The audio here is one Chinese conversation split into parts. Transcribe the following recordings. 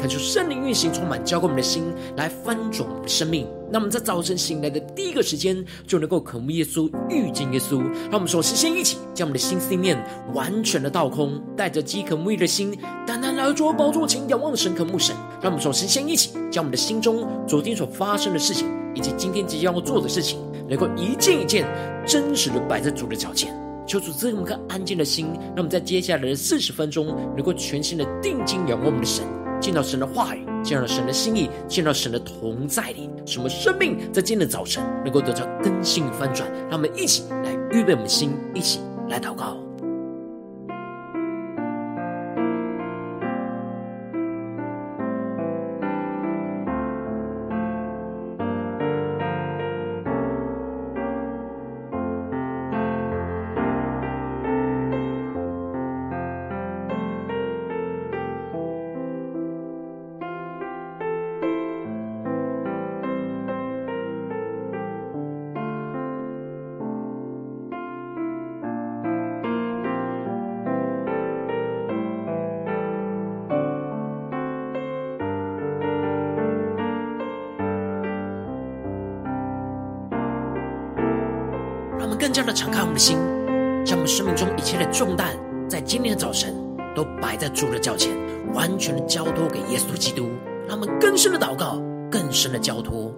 恳求圣灵运行，充满交给我们的心，来翻转我们的生命。那我们在早晨醒来的第一个时间，就能够渴慕耶稣，遇见耶稣。让我们首先一起将我们的心思念完全的倒空，带着饥渴沐浴的心，单单来到主宝座前，仰望神，渴慕神。让我们首先一起将我们的心中昨天所发生的事情，以及今天即将要做的事情，能够一件一件真实的摆在主的脚前。求主赐给我们颗安静的心，让我们在接下来的四十分钟，能够全心的定睛仰望我们的神。见到神的话语，见到神的心意，见到神的同在里，什么生命在今天的早晨能够得到更新与翻转。让我们一起来预备我们的心，一起来祷告。更加的敞开我们的心，将我们生命中一切的重担，在今天的早晨都摆在主的脚前，完全的交托给耶稣基督。让我们更深的祷告，更深的交托。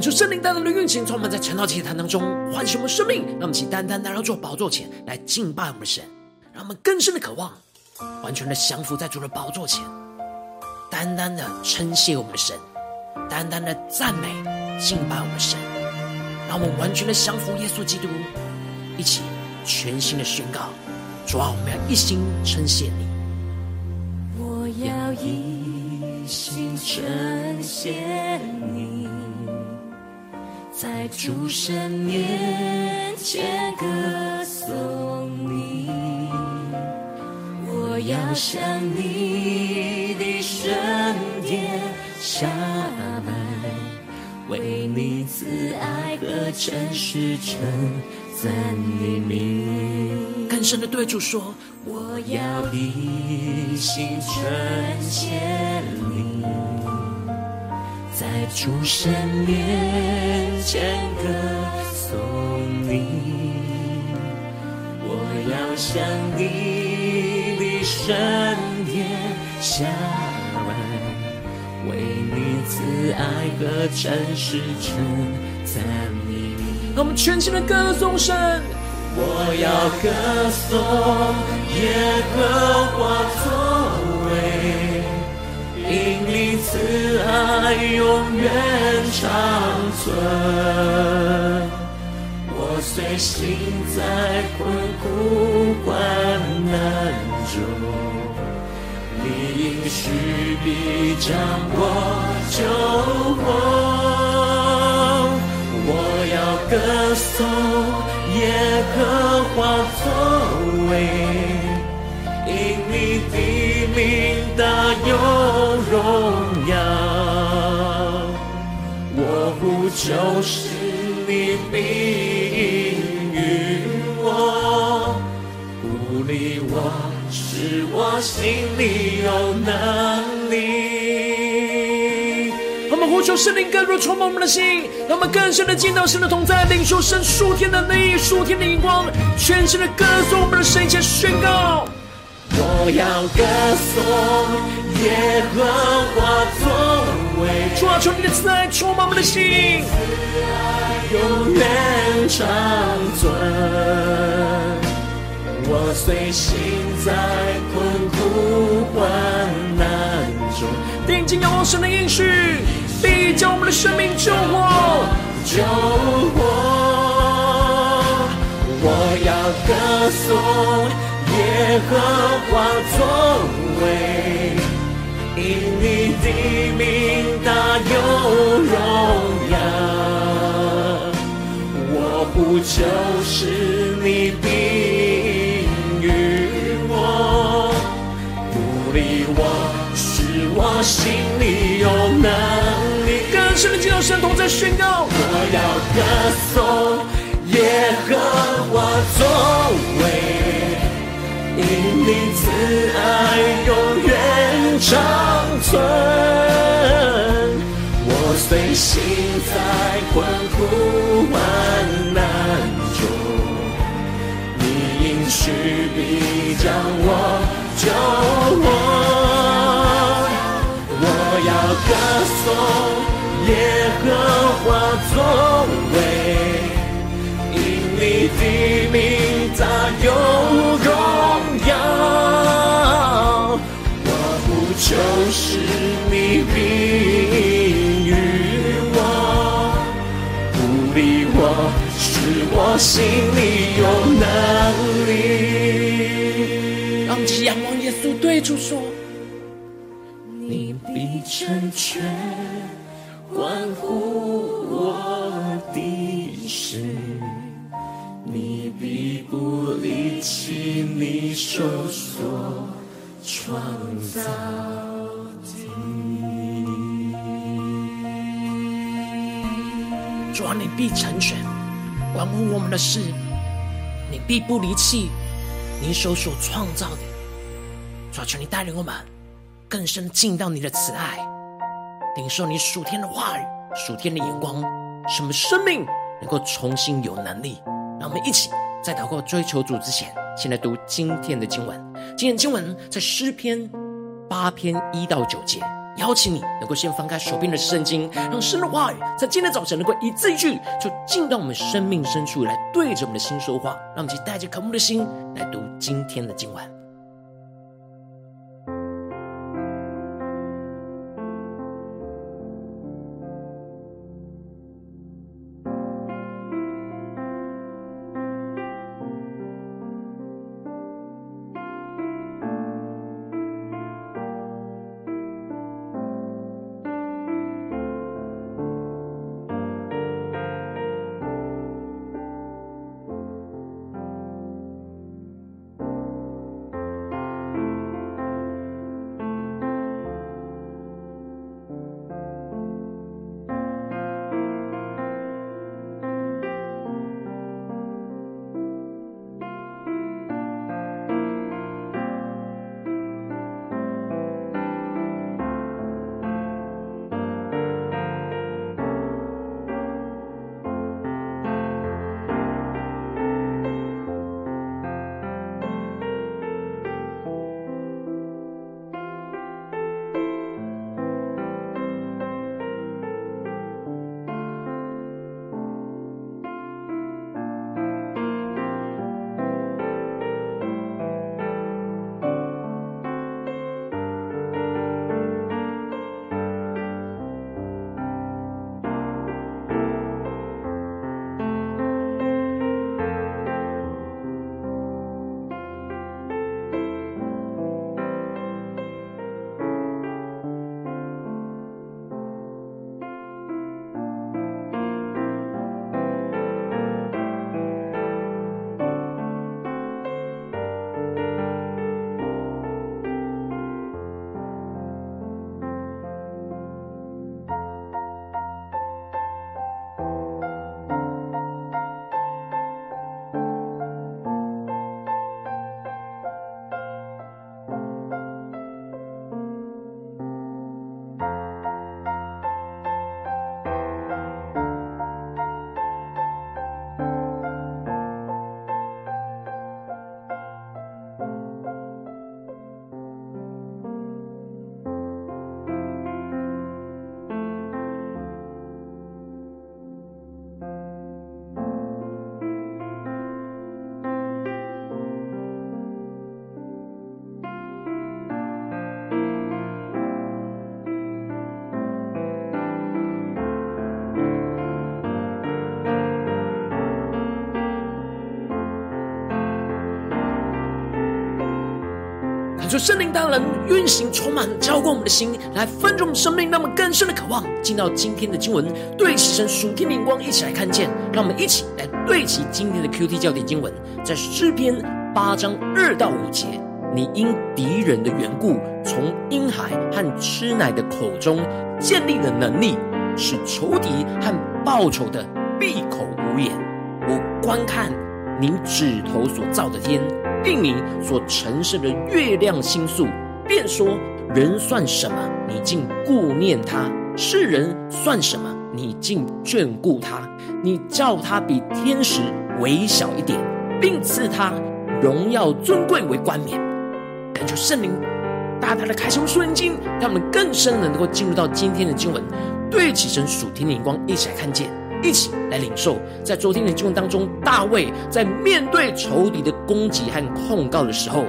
求圣灵大大的运行，充满在晨祷祭坛当中，唤醒我们生命。让我们请单单来到主宝座前来敬拜我们的神，让我们更深的渴望，完全的降服在主的宝座前，单单的称谢我们的神，单单的赞美敬拜我们的神，让我们完全的降服耶稣基督，一起全新的宣告：主啊，我们要一心称谢你。我要一心称谢你。在主神面前歌颂你，我要向你的圣殿下拜，为你慈爱和诚实称赞你名。更深的对主说，我要一心称谢你。在主神面前歌颂你，我要向你的圣殿下拜，为你慈爱和诚实称赞你。让我们全心的歌颂神，我要歌颂耶和华。因你慈爱永远长存，我虽行在困苦患难中，你应许必将我救活。我要歌颂耶和华作为。名大有荣耀，我呼求是你命运我，鼓励我。使我心里有能力。我们呼求圣灵更入充满我们的心，让我们更深的见到神的同在，领受神数天的能力、数天的眼光，全新的歌颂我们的神，一起宣告。我要歌颂耶和华作为，主啊，求你的慈爱充满我们的心，慈爱永远长存。我虽行在困苦患难中，定睛仰望神的应许，必将我们的生命救活，救活。我要歌颂。耶和华作为，因你的名大有荣耀，我不求是你必与我，鼓励我，使我心里有能力。更深的进入神同在宣告，我要歌颂耶和华作为。因你慈爱永远长存，我虽行在困苦患难中，你应许必将我救活。我要歌颂耶和华作为，因你的名大有荣。我不就是你必应允我，不理我，是我心里有能力。让我们仰望耶稣，对主说：你必成全关乎我的事，你手所创造的，主啊，你必成全关乎我们的事，你必不离弃你手所创造的。主啊，求你带领我们更深进到你的慈爱，领受你属天的话语、属天的眼光，什么生命能够重新有能力。让我们一起在祷告追求主之前，先来读今天的经文。今天经文在诗篇八篇一到九节，邀请你能够先翻开手边的圣经，让神的话语在今天早晨能够一字一句，就进到我们生命深处来，对着我们的心说话。让我们去带着渴慕的心来读今天的经文。求圣灵大人运行，充满浇灌我们的心，来分盛我们生命，那么更深的渴望进到今天的经文，对齐神属天灵光，一起来看见。让我们一起来对齐今天的 QT 焦点经文，在诗篇八章二到五节：你因敌人的缘故，从婴孩和吃奶的口中建立了能力，使仇敌和报仇的闭口无言。我观看你指头所造的天。并你所陈设的月亮星宿，便说：人算什么？你竟顾念他；世人算什么？你竟眷顾他？你叫他比天使微小一点，并赐他荣耀尊贵为冠冕。感谢圣灵大大的开启属灵经，让我们更深的能够进入到今天的经文，对齐神属天的眼光，一起来看见。一起来领受，在昨天的经文当中，大卫在面对仇敌的攻击和控告的时候，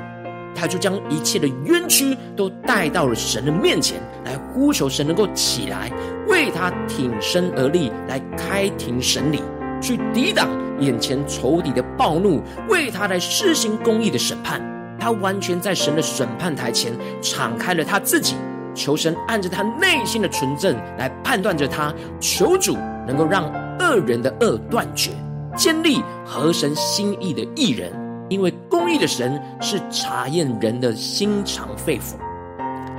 他就将一切的冤屈都带到了神的面前，来呼求神能够起来为他挺身而立，来开庭审理，去抵挡眼前仇敌的暴怒，为他来施行公义的审判。他完全在神的审判台前敞开了他自己，求神按着他内心的纯正来判断着他，求主。能够让恶人的恶断绝，建立合神心意的义人，因为公义的神是查验人的心肠肺腑。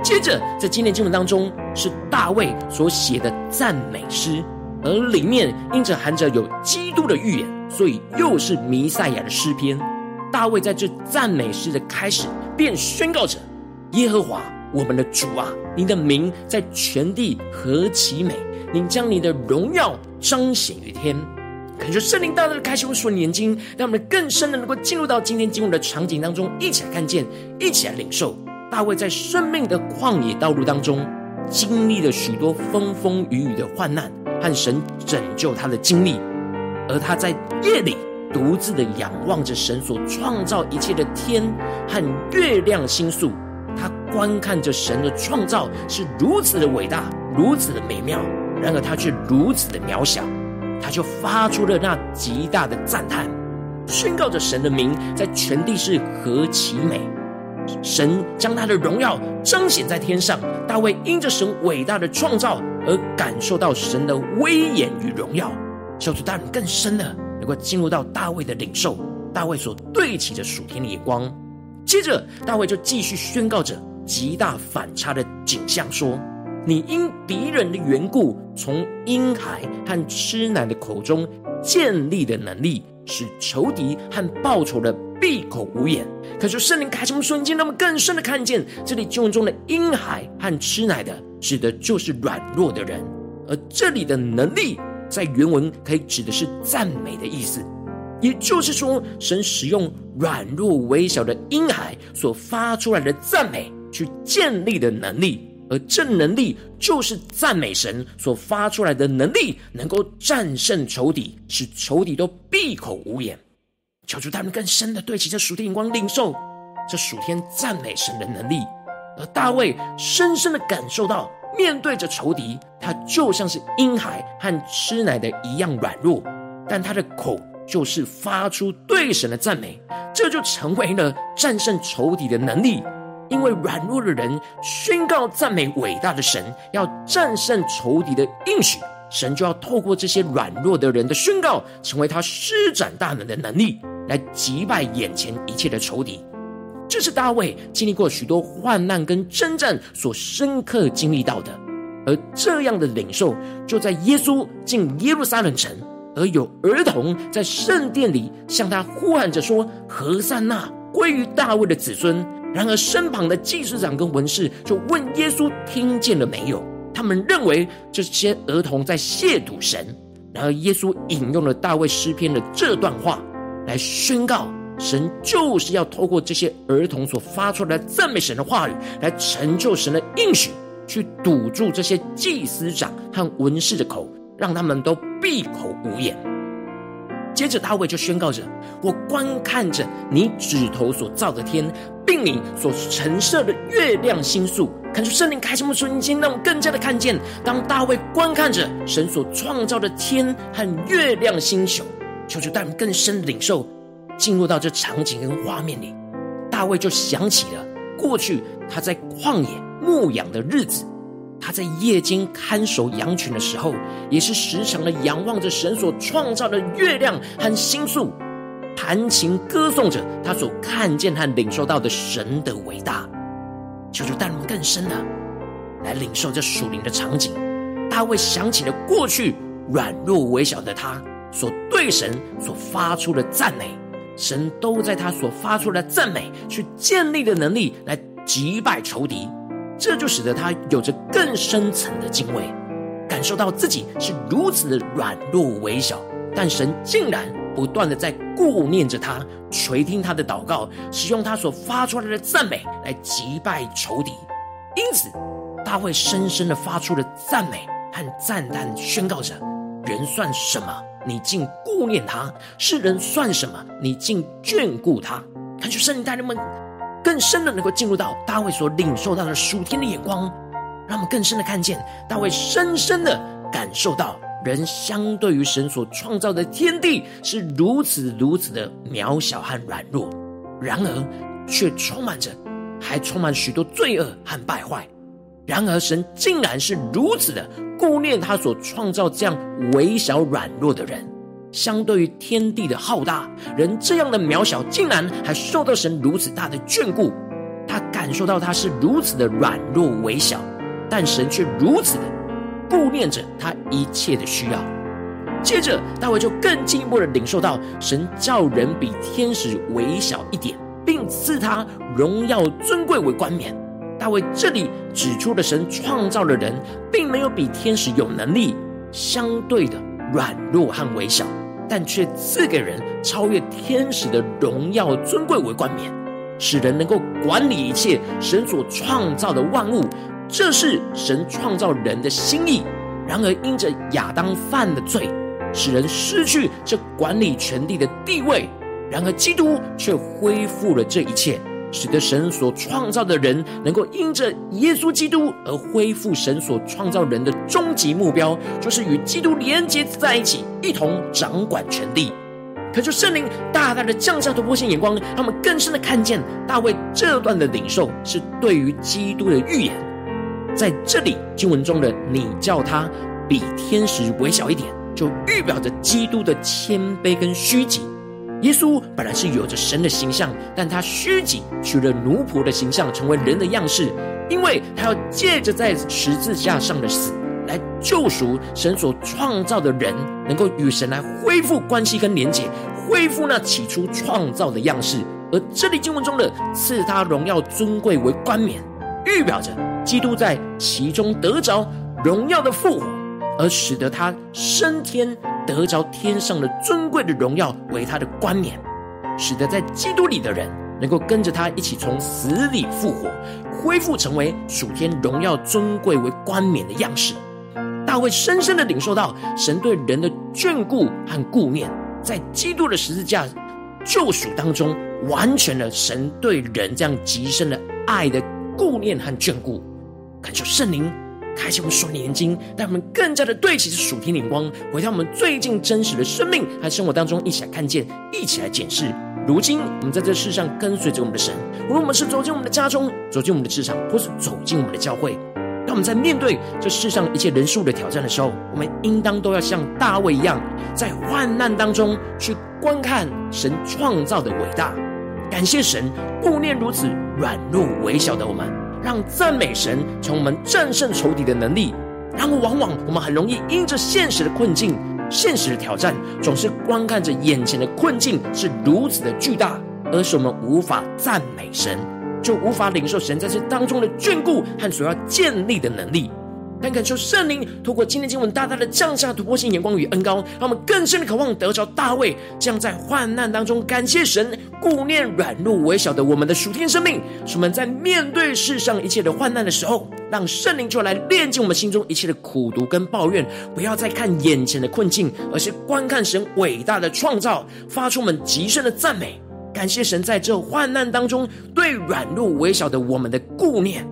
接着，在今天经文当中，是大卫所写的赞美诗，而里面因着含着有基督的预言，所以又是弥赛亚的诗篇。大卫在这赞美诗的开始，便宣告着：“耶和华我们的主啊，你的名在全地何其美！”您将你的荣耀彰显于天，恳求圣灵大大开启我们属灵眼睛，让我们更深的能够进入到今天经文的场景当中，一起来看见，一起来领受。大卫在生命的旷野道路当中，经历了许多风风雨雨的患难和神拯救他的经历，而他在夜里独自的仰望着神所创造一切的天和月亮星宿，他观看着神的创造是如此的伟大，如此的美妙。然而他却如此的渺小，他就发出了那极大的赞叹，宣告着神的名在全地是何其美。神将他的荣耀彰显在天上，大卫因着神伟大的创造而感受到神的威严与荣耀。小主大人更深的能够进入到大卫的领受，大卫所对齐的属天的眼光。接着大卫就继续宣告着极大反差的景象说。你因敌人的缘故，从婴孩和吃奶的口中建立的能力，使仇敌和报仇的闭口无言。可是圣灵开什么瞬间，让我们更深的看见，这里经文中的婴孩和吃奶的，指的就是软弱的人，而这里的能力，在原文可以指的是赞美的意思。也就是说，神使用软弱微小的婴孩所发出来的赞美，去建立的能力。而这能力就是赞美神所发出来的能力，能够战胜仇敌，使仇敌都闭口无言。求主他们更深的对齐这属天眼光，领受这属天赞美神的能力。而大卫深深的感受到，面对着仇敌，他就像是婴孩和吃奶的一样软弱，但他的口就是发出对神的赞美，这就成为了战胜仇敌的能力。因为软弱的人宣告赞美伟大的神，要战胜仇敌的应许，神就要透过这些软弱的人的宣告，成为他施展大能的能力，来击败眼前一切的仇敌。这是大卫经历过许多患难跟征战所深刻经历到的，而这样的领受，就在耶稣进耶路撒冷城，而有儿童在圣殿里向他呼喊着说：“和散那归于大卫的子孙。”然而，身旁的祭司长跟文士就问耶稣：“听见了没有？”他们认为这些儿童在亵渎神。然而，耶稣引用了大卫诗篇的这段话来宣告：神就是要透过这些儿童所发出来赞美神的话语，来成就神的应许，去堵住这些祭司长和文士的口，让他们都闭口无言。接着，大卫就宣告着：“我观看着你指头所造的天。”并你所陈设的月亮星宿，看出圣灵开什么瞬间，让我们更加的看见。当大卫观看着神所创造的天和月亮星宿，求主带我们更深的领受，进入到这场景跟画面里。大卫就想起了过去他在旷野牧羊的日子，他在夜间看守羊群的时候，也是时常的仰望着神所创造的月亮和星宿，弹琴歌颂着他所看见和领受到的神的伟大。求主带我们更深的来领受这属灵的场景。大卫想起了过去软弱微小的他所对神所发出的赞美，神都在他所发出的赞美去建立的能力来击败仇敌，这就使得他有着更深层的敬畏，感受到自己是如此的软弱微小，但神竟然不断的在顾念着他，垂听他的祷告，使用他所发出来的赞美来击败仇敌，因此大卫深深的发出了赞美。和赞叹宣告着：“人算什么？你竟顾念他；世人算什么？你竟眷顾他。”恳求圣灵带领们更深的能够进入到大卫所领受到的属天的眼光，让我们更深的看见大卫深深的感受到，人相对于神所创造的天地是如此如此的渺小和软弱，然而却充满着，还充满许多罪恶和败坏。然而神竟然是如此的。顾念他所创造这样微小软弱的人，相对于天地的浩大，人这样的渺小，竟然还受到神如此大的眷顾。他感受到他是如此的软弱微小，但神却如此的顾念着他一切的需要。接着，大卫就更进一步的领受到神叫人比天使微小一点，并赐他荣耀尊贵为冠冕。大卫这里指出的神创造的人，并没有比天使有能力，相对的软弱和微小，但却赐给人超越天使的荣耀尊贵为冠冕，使人能够管理一切神所创造的万物。这是神创造人的心意。然而因着亚当犯的罪，使人失去这管理权地的地位。然而基督却恢复了这一切。使得神所创造的人能够因着耶稣基督而恢复神所创造人的终极目标，就是与基督连接在一起，一同掌管权地。可就圣灵大大的降下突破性眼光，让我们更深的看见大卫这段的领受是对于基督的预言。在这里经文中的“你叫他比天使微小一点”，就预表着基督的谦卑跟虚己。耶稣本来是有着神的形象，但他虚己取了奴仆的形象，成为人的样式，因为他要借着在十字架上的死来救赎神所创造的人，能够与神来恢复关系跟连结，恢复那起初创造的样式。而这里经文中的赐他荣耀尊贵为冠冕，预表着基督在其中得着荣耀的复活，而使得他升天。得着天上的尊贵的荣耀为他的冠冕，使得在基督里的人能够跟着他一起从死里复活，恢复成为属天荣耀尊贵为冠冕的样式。大卫深深的领受到神对人的眷顾和顾念，在基督的十字架救赎当中，完全了神对人这样极深的爱的顾念和眷顾。感受圣灵。开启我们属灵眼睛，让我们更加的对齐这属天的光，回到我们最近真实的生命和生活当中，一起来看见，一起来检视。如今我们在这世上跟随着我们的神，无论我们是走进我们的家中，走进我们的职场，或是走进我们的教会，当我们在面对这世上一切人数的挑战的时候，我们应当都要像大卫一样，在患难当中去观看神创造的伟大，感谢神顾念如此软弱微小的我们。让赞美神从我们战胜仇敌的能力。然而，往往我们很容易因着现实的困境、现实的挑战，总是观看着眼前的困境是如此的巨大，而使我们无法赞美神，就无法领受神在这当中的眷顾和所要建立的能力。但感受圣灵透过今天经文大大的降下突破性眼光与恩膏，让我们更深的渴望得着大卫这样在患难当中感谢神顾念软弱微小的我们的属天生命，使我们在面对世上一切的患难的时候，让圣灵就来炼净我们心中一切的苦毒跟抱怨，不要再看眼前的困境，而是观看神伟大的创造，发出我们极深的赞美，感谢神在这患难当中对软弱微小的我们的顾念。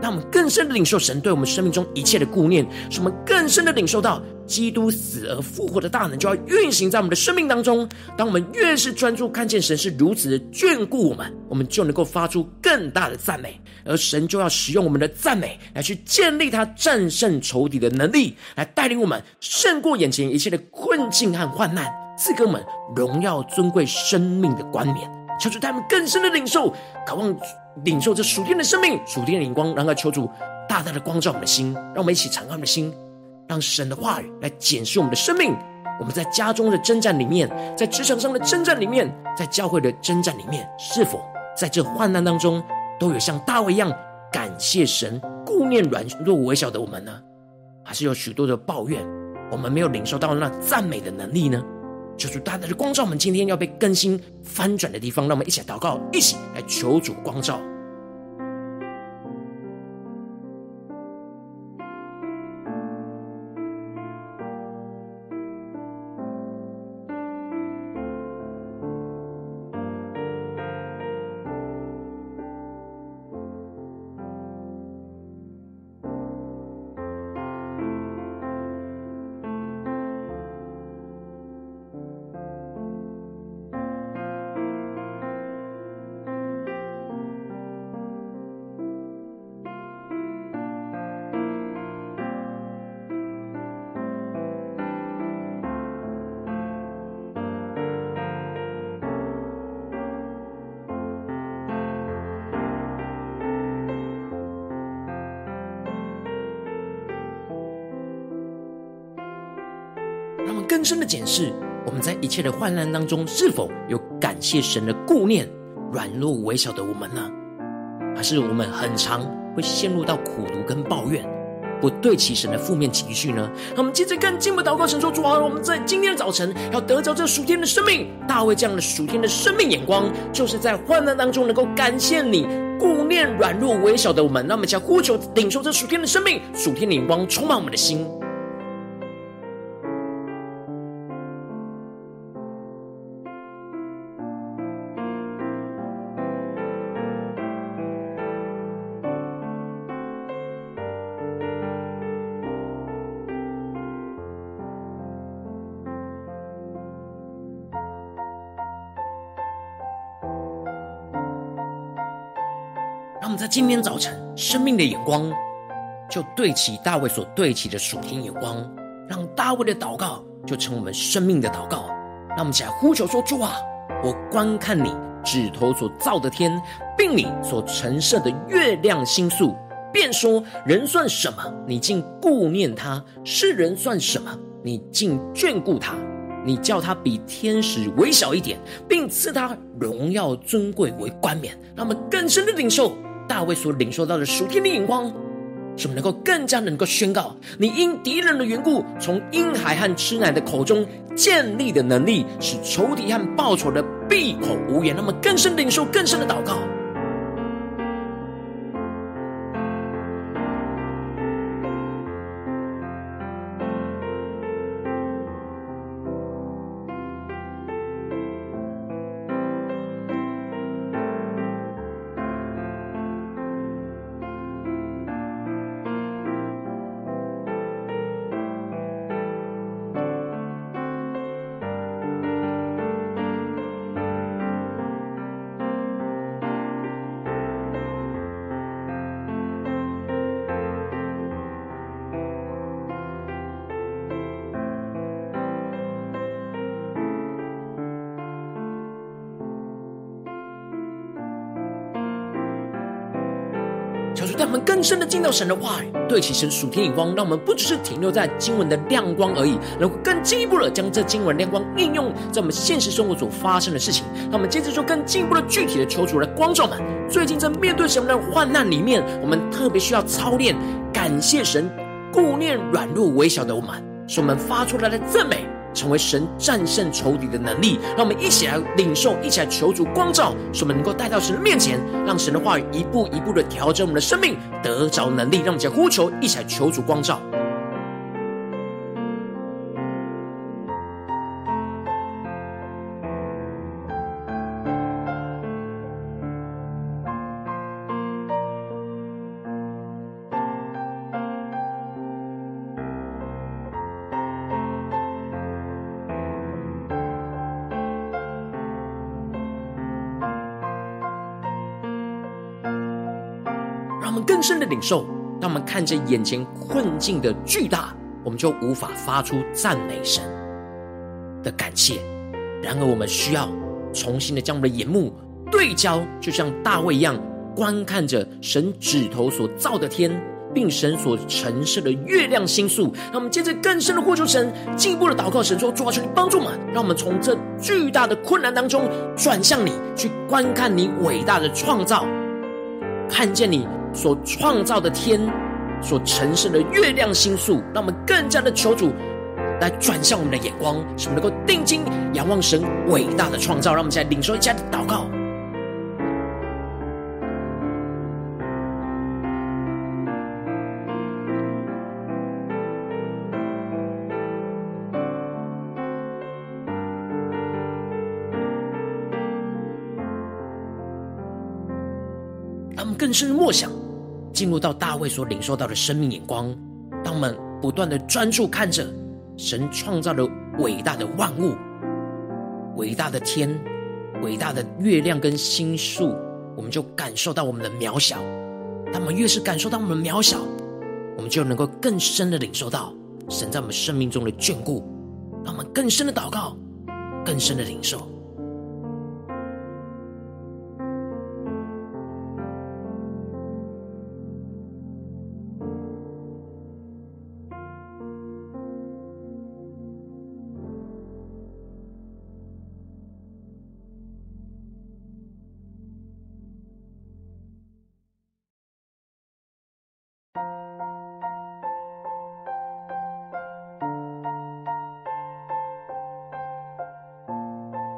让我们更深的领受神对我们生命中一切的顾念，使我们更深的领受到基督死而复活的大能就要运行在我们的生命当中。当我们越是专注看见神是如此的眷顾我们，我们就能够发出更大的赞美，而神就要使用我们的赞美来去建立他战胜仇敌的能力，来带领我们胜过眼前一切的困境和患难，赐给我们荣耀尊贵生命的冠冕。求主带我们更深的领受，渴望领受这属天的生命、属天的灵光，让他求主大大的光照我们的心，让我们一起敞开我们的心，让神的话语来检视我们的生命。我们在家中的征战里面，在职场上的征战里面，在教会的征战里面，是否在这患难当中，都有像大卫一样感谢神、顾念软弱微小的我们呢？还是有许多的抱怨，我们没有领受到那赞美的能力呢？求主大大的光照我们，今天要被更新翻转的地方，让我们一起来祷告，一起来求主光照。更深的检视，我们在一切的患难当中，是否有感谢神的顾念软弱微小的我们呢？还是我们很常会陷入到苦读跟抱怨，不对齐神的负面情绪呢？那我们接着更进一步祷告，神说：主啊，我们在今天的早晨要得着这属天的生命，大卫这样的属天的生命眼光，就是在患难当中能够感谢你顾念软弱微小的我们。那么，将呼求领受这属天的生命，属天的眼光充满我们的心。今天早晨，生命的眼光就对齐大卫所对齐的属天眼光，让大卫的祷告就成我们生命的祷告。让我们起来呼求说：“主啊，我观看你指头所造的天，并你所陈设的月亮星宿，便说：人算什么？你竟顾念他；世人算什么？你竟眷顾他？你叫他比天使微小一点，并赐他荣耀尊贵为冠冕。让我们更深的领受。”大卫所领受到的属天的眼光，使我们能够更加能够宣告：你因敌人的缘故，从婴孩和吃奶的口中建立的能力，使仇敌和报仇的闭口无言。那么更深领受，更深的祷告。深的进到神的话语，对齐神属天眼光，让我们不只是停留在经文的亮光而已，能够更进一步的将这经文亮光应用在我们现实生活所发生的事情。那我们接着就更进一步的具体的求主来光照们。最近在面对什么样的患难里面，我们特别需要操练感谢神顾念软弱微小的我们，使我们发出来的赞美。成为神战胜仇敌的能力，让我们一起来领受，一起来求主光照，使我们能够带到神的面前，让神的话语一步一步的调整我们的生命，得着能力，让我们一起来呼求，一起来求主光照。深的领受。当我们看着眼前困境的巨大，我们就无法发出赞美神的感谢。然而，我们需要重新的将我们的眼目对焦，就像大卫一样，观看着神指头所造的天，并神所陈设的月亮星宿。让我们接着更深的呼求神，进一步的祷告神说：主啊，求你帮助我们，让我们从这巨大的困难当中转向你，去观看你伟大的创造，看见你。所创造的天，所陈设的月亮星宿，让我们更加的求主来转向我们的眼光，使我们能够定睛仰望神伟大的创造。让我们再领受一下的祷告。让我们更深的默想。进入到大卫所领受到的生命眼光，当我们不断的专注看着神创造的伟大的万物、伟大的天、伟大的月亮跟星宿，我们就感受到我们的渺小。当我们越是感受到我们的渺小，我们就能够更深的领受到神在我们生命中的眷顾，让我们更深的祷告，更深的领受。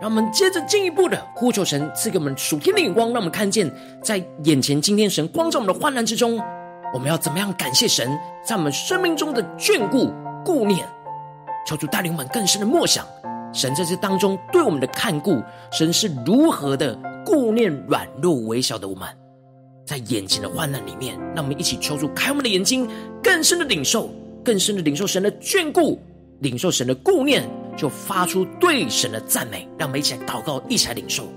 让我们接着进一步的呼求神赐给我们属天的眼光，让我们看见在眼前今天神光照我们的患难之中，我们要怎么样感谢神在我们生命中的眷顾顾念。求主带领我们更深的默想，神在这当中对我们的看顾，神是如何的顾念软弱微小的我们。在眼前的患难里面，让我们一起求主开我们的眼睛，更深的领受，更深的领受神的眷顾，领受神的顾念。就发出对神的赞美，让我们一起来祷告，一起来领受。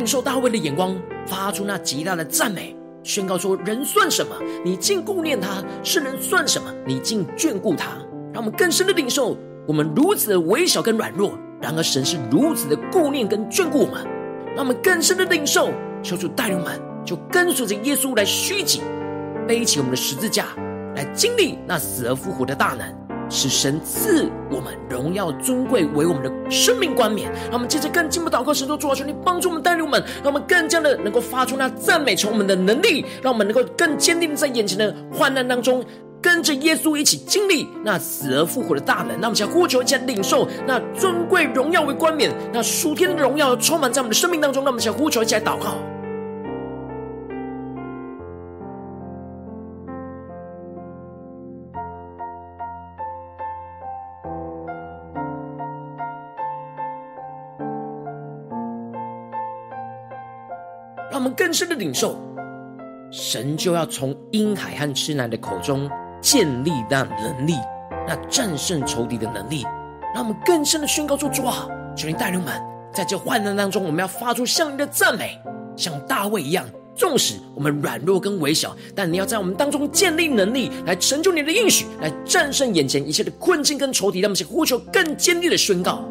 领受大卫的眼光，发出那极大的赞美，宣告说：人算什么？你竟顾念他；世人算什么？你竟眷顾他。让我们更深的领受，我们如此的微小跟软弱，然而神是如此的顾念跟眷顾我们。让我们更深的领受，求主带领我们，就跟随着耶稣来虚己，背起我们的十字架，来经历那死而复活的大能。使神赐我们荣耀尊贵为我们的生命冠冕，让我们接着更进一步祷告，神说主啊，求你帮助我们带领我们，让我们更加的能够发出那赞美从我们的能力，让我们能够更坚定在眼前的患难当中，跟着耶稣一起经历那死而复活的大能。让我们想呼求，一起来领受那尊贵荣耀为冠冕，那属天的荣耀充满在我们的生命当中。让我们想呼求，一起来祷告。更深的领受，神就要从婴孩和吃奶的口中建立那能力，那战胜仇敌的能力。让我们更深的宣告说：主啊，求你带领我们，在这患难当中，我们要发出向你的赞美，像大卫一样。纵使我们软弱跟微小，但你要在我们当中建立能力，来成就你的应许，来战胜眼前一切的困境跟仇敌。让我们去呼求更坚定的宣告。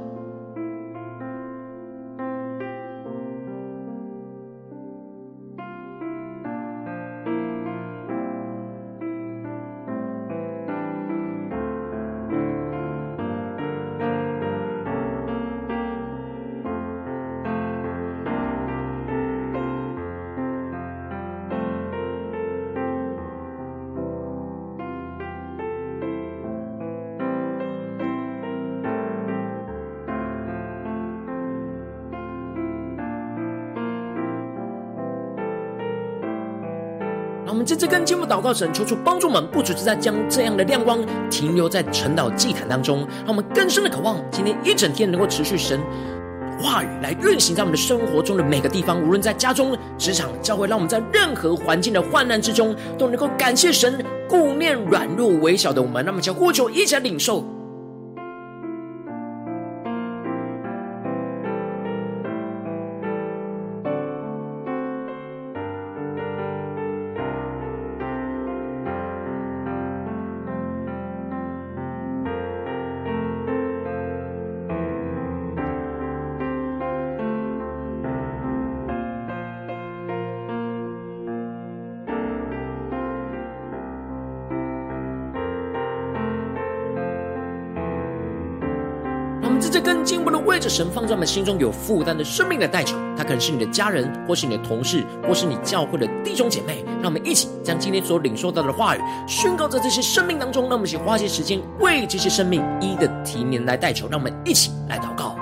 我们在这更进一步祷告神，求主帮助我们，不只是在将这样的亮光停留在晨祷祭坛当中，让我们更深的渴望，今天一整天能够持续神话语来运行在我们的生活中的每个地方，无论在家中、职场、教会，让我们在任何环境的患难之中，都能够感谢神顾念软弱微小的我们。那么，将呼求一起来领受。这更进一步的为着神放在我们心中有负担的生命的代求，他可能是你的家人，或是你的同事，或是你教会的弟兄姐妹。让我们一起将今天所领受到的话语宣告在这些生命当中。让我们一起花些时间为这些生命一一的提名来代求。让我们一起来祷告。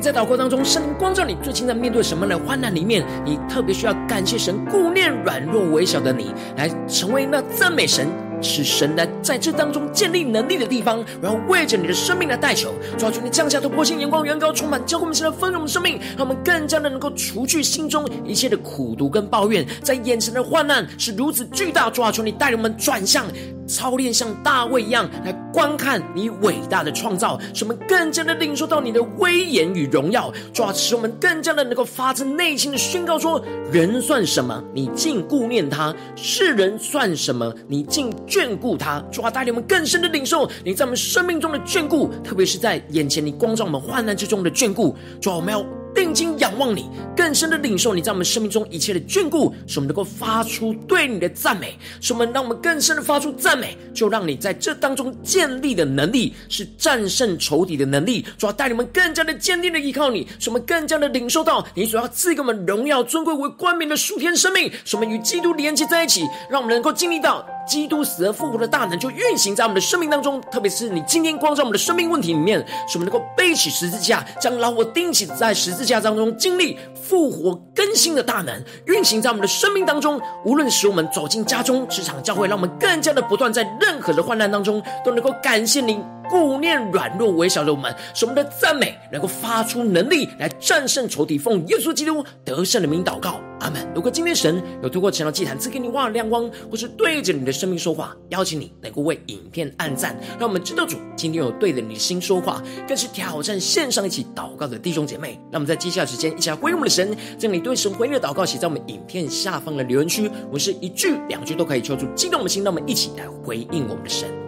在祷告当中，圣灵光照你，最近在面对什么样的患难里面？你特别需要感谢神顾念软弱微小的你，来成为那赞美神，使神来在这当中建立能力的地方，然后为着你的生命来代求，抓住你降下突破性眼光，远高充满，教会我们现在丰盛的生命，让我们更加的能够除去心中一切的苦毒跟抱怨，在眼前的患难是如此巨大，抓住你带领我们转向。操练像大卫一样来观看你伟大的创造，使我们更加的领受到你的威严与荣耀，主要使我们更加的能够发自内心的宣告说：人算什么，你竟顾念他；世人算什么，你竟眷顾他。主要带领我们更深的领受你在我们生命中的眷顾，特别是在眼前你光照我们患难之中的眷顾。主要我们要。定睛仰望你，更深的领受你在我们生命中一切的眷顾，使我们能够发出对你的赞美，使我们让我们更深的发出赞美，就让你在这当中建立的能力是战胜仇敌的能力，主要带你们更加的坚定的依靠你，使我们更加的领受到你所要赐给我们荣耀尊贵为冠冕的属天生命，使我们与基督连接在一起，让我们能够经历到。基督死而复活的大能就运行在我们的生命当中，特别是你今天光照我们的生命问题里面，使我们能够背起十字架，将老我钉起在十字架当中，经历复活更新的大能运行在我们的生命当中。无论使我们走进家中、职场、教会，让我们更加的不断在任何的患难当中都能够感谢您。顾念软弱微小的我们，使我们的赞美能够发出能力来战胜仇敌，奉耶稣基督得胜的名祷告，阿门。如果今天神有透过晨祷祭坛赐给你哇亮光，或是对着你的生命说话，邀请你能够为影片按赞，让我们知道主今天有对着你的心说话，更是挑战线上一起祷告的弟兄姐妹。让我们在接下来时间一起来回应我们的神，将你对神回应的祷告写在我们影片下方的留言区，我是一句两句都可以抽出激动我们的心，让我们一起来回应我们的神。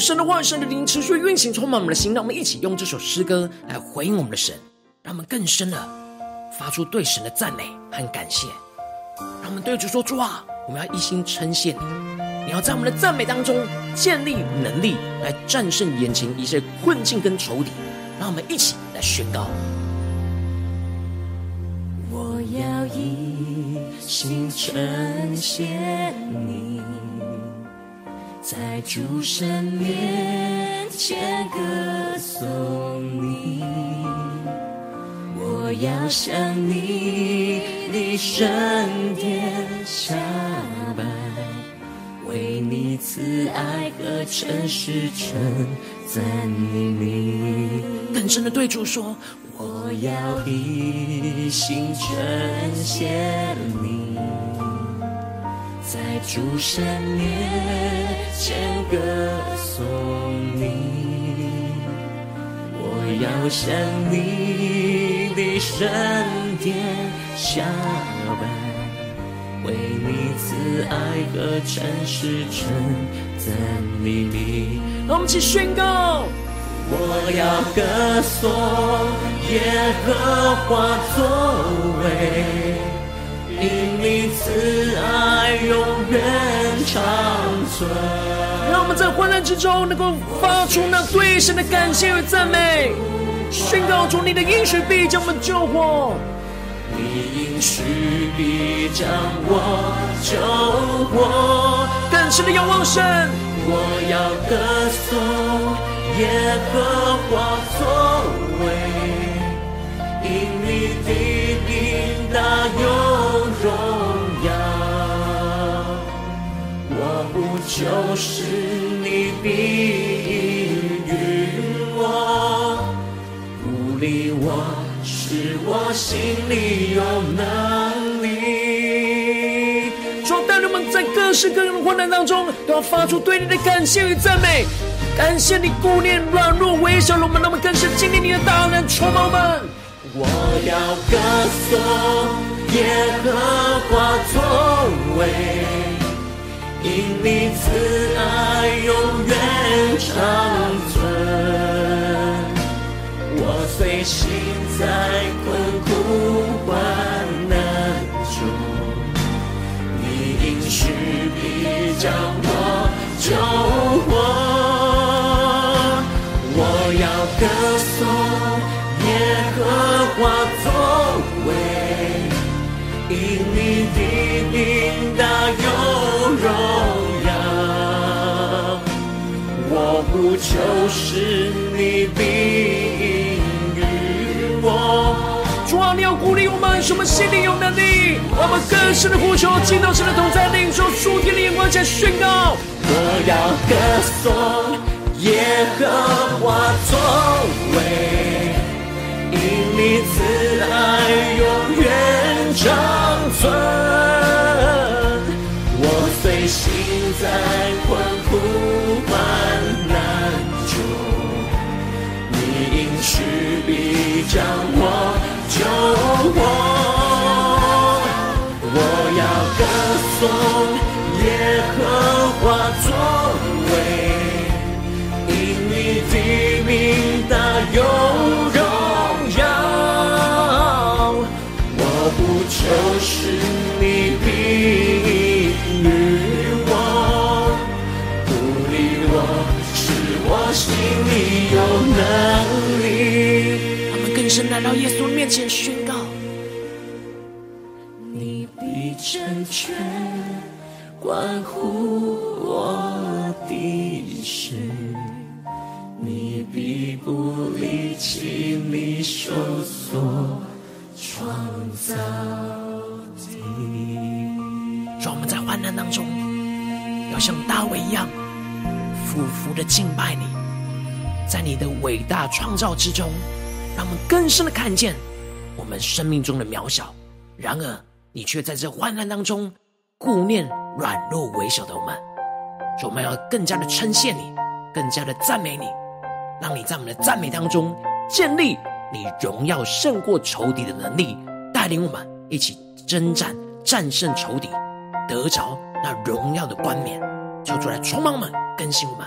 神的话语，神的灵持续运行，充满我们的心。让我们一起用这首诗歌来回应我们的神，让我们更深的发出对神的赞美和感谢。让我们对主说：主啊，我们要一心称谢你。你要在我们的赞美当中建立能力，来战胜眼前一切困境跟仇敌。让我们一起来宣告：我要一心称谢你，在主神面前歌颂你。我要向你的圣殿下拜，为你慈爱和诚实称赞你名。更深的对主说：我要一心称谢你，在主神面前歌颂你。我要向你的圣殿下拜，为你慈爱和诚实称赞你名。让我们一起宣告：我要歌颂耶和华作为，因你慈爱永远长存。让我们在患难之中能够发出那对神的感谢与赞美，宣告出你的应许必将我们救活。你应许必将我救活，更深的仰望神。我要歌颂耶和华作为，因你的名大有就是你必应允我，鼓励我，使我心里有能力。主带领我们在各式各样的患难当中，都要发出对你的感谢与赞美。感谢你顾念软弱微小的我们，让我们更是经历你的大能，充满们。我要歌颂耶和华作为。因你慈爱永远长存，我虽行在困苦患难中，你应许必将我救活。我要歌颂耶和华作为，因你的名大有不就是你必应允我。主啊，你要鼓励我们，使我们心里有能力，我们更深的呼求，进到神的同在，领受属天的眼光，来宣告。我要歌颂耶和华作为，因你慈爱永远长存。我虽行在困将我救活，面前宣告：你必成全关乎我的事，你必不离弃你手所创造的。让我们在患难当中，要像大卫一样，俯伏的敬拜你，在你的伟大创造之中。让我们更深的看见我们生命中的渺小，然而你却在这患难当中顾念软弱微小的我们，所以我们要更加的称谢你，更加的赞美你，让你在我们的赞美当中建立你荣耀胜过仇敌的能力，带领我们一起征战，战胜仇敌，得着那荣耀的冠冕，求主来充满我们，更新我们。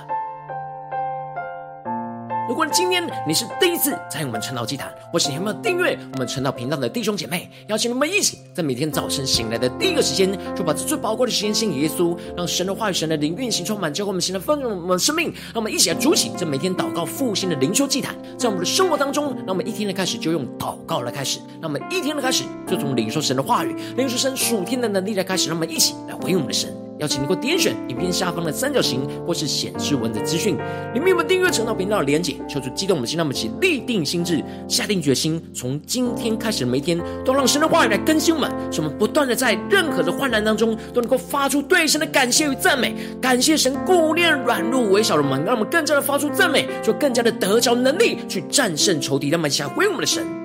如果今天你是第一次参与我们晨祷祭坛，或是你还没有订阅我们晨祷频道的弟兄姐妹，邀请你们一起在每天早晨醒来的第一个时间，就把这最宝贵的时间献给耶稣，让神的话语、神的灵运行充满，教会我们新的丰盛我们生命。让我们一起来筑起这每天祷告复兴的灵修祭坛，在我们的生活当中，让我们一天的开始就用祷告来开始，让我们一天的开始就从领受神的话语、领受神属天的能力来开始，让我们一起来回应我们的神。邀请你给我点选影片下方的三角形，或是显示文字资讯，里面有没有订阅晨道频道的连结？求主激动我们的心，让我们起立定心智，下定决心，从今天开始的每一天，都让神的话语来更新我们，使我们不断的在任何的患难当中，都能够发出对神的感谢与赞美，感谢神顾念软弱微小的我们，让我们更加的发出赞美，就更加的得着能力去战胜仇敌，让我们一起回应我们的神。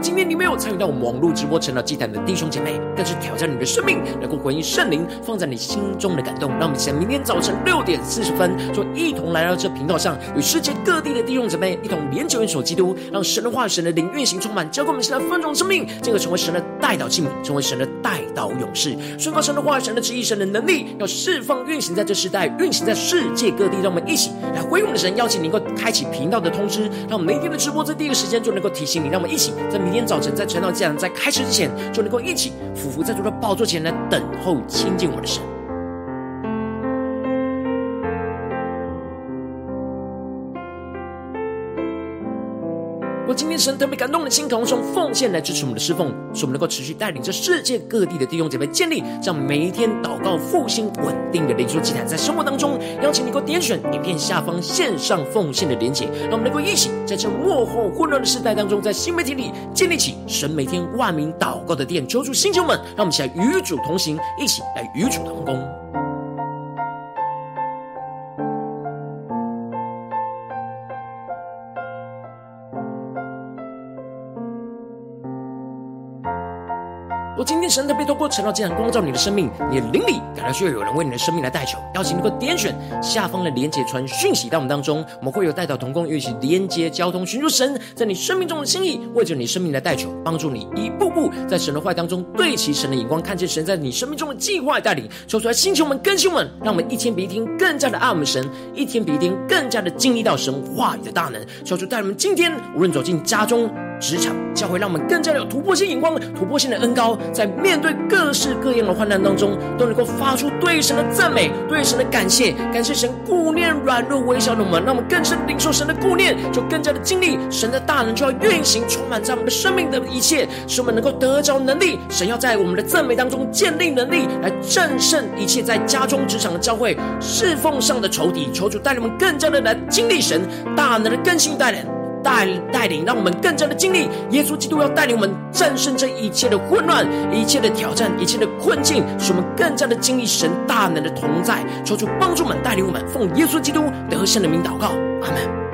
今天你没有参与到我们网络直播晨祷祭坛的弟兄姐妹，更是挑战你的生命，能够回应圣灵放在你心中的感动。让我们在明天早晨六点四十分，就一同来到这频道上，与世界各地的弟兄姊妹一同连接、元首基督，让神的话、神的灵运行充满，交给我们现在丰盛生命，进而成为神的代祷器皿，成为神的代祷勇士，宣告神的话、神的旨意、神的能力，要释放运行在这时代，运行在世界各地。让我们一起来回应我们的神，邀请你能够开启频道的通知，让我们每天的直播在第一个时间就能够提醒你。让我们一起在。明天早晨在晨祷祭坛在开始之前，就能够一起俯伏在主的宝座前来等候亲近我的神。我今天神特别感动的心，同用奉献来支持我们的侍奉，使我们能够持续带领着世界各地的弟兄姐妹建立这样每一天祷告复兴稳定的灵修祭坛，在生活当中邀请你给我点选影片下方线上奉献的连结，让我们能够一起在这末后混乱的时代当中，在新媒体里建立起神每天万名祷告的殿。求助星球们，让我们一起来与主同行，一起来与主同工。我今天神特别透过晨祷祭坛光照你的生命，你的灵里感到需要有人为你的生命来代求，邀请你能够点选下方的连结传讯息到我们当中，我们会有代祷同工一起连接交通，寻求神在你生命中的心意，为着你生命来代求，帮助你一步步在神的话当中对齐神的眼光，看见神在你生命中的计划带领，求出来星球们更新们，让我们一天比一天更加的爱我们神，一天比一天更加的经历到神话语的大能，求主带我们今天无论走进家中。职场教会，让我们更加的有突破性眼光、突破性的恩膏，在面对各式各样的患难当中，都能够发出对神的赞美、对神的感谢，感谢神顾念软弱微小的我们，让我们更深领受神的顾念，就更加的经历神的大能，就要运行充满在我们的生命的一切，使我们能够得着能力。神要在我们的赞美当中建立能力，来战胜一切在家中、职场的教会侍奉上的仇敌。求主带领我们更加的来经历神大能的更新带领。带带领，让我们更加的经历耶稣基督要带领我们战胜这一切的混乱、一切的挑战、一切的困境，使我们更加的经历神大能的同在。求主帮助们，带领我们，奉耶稣基督得胜的名祷告，阿门。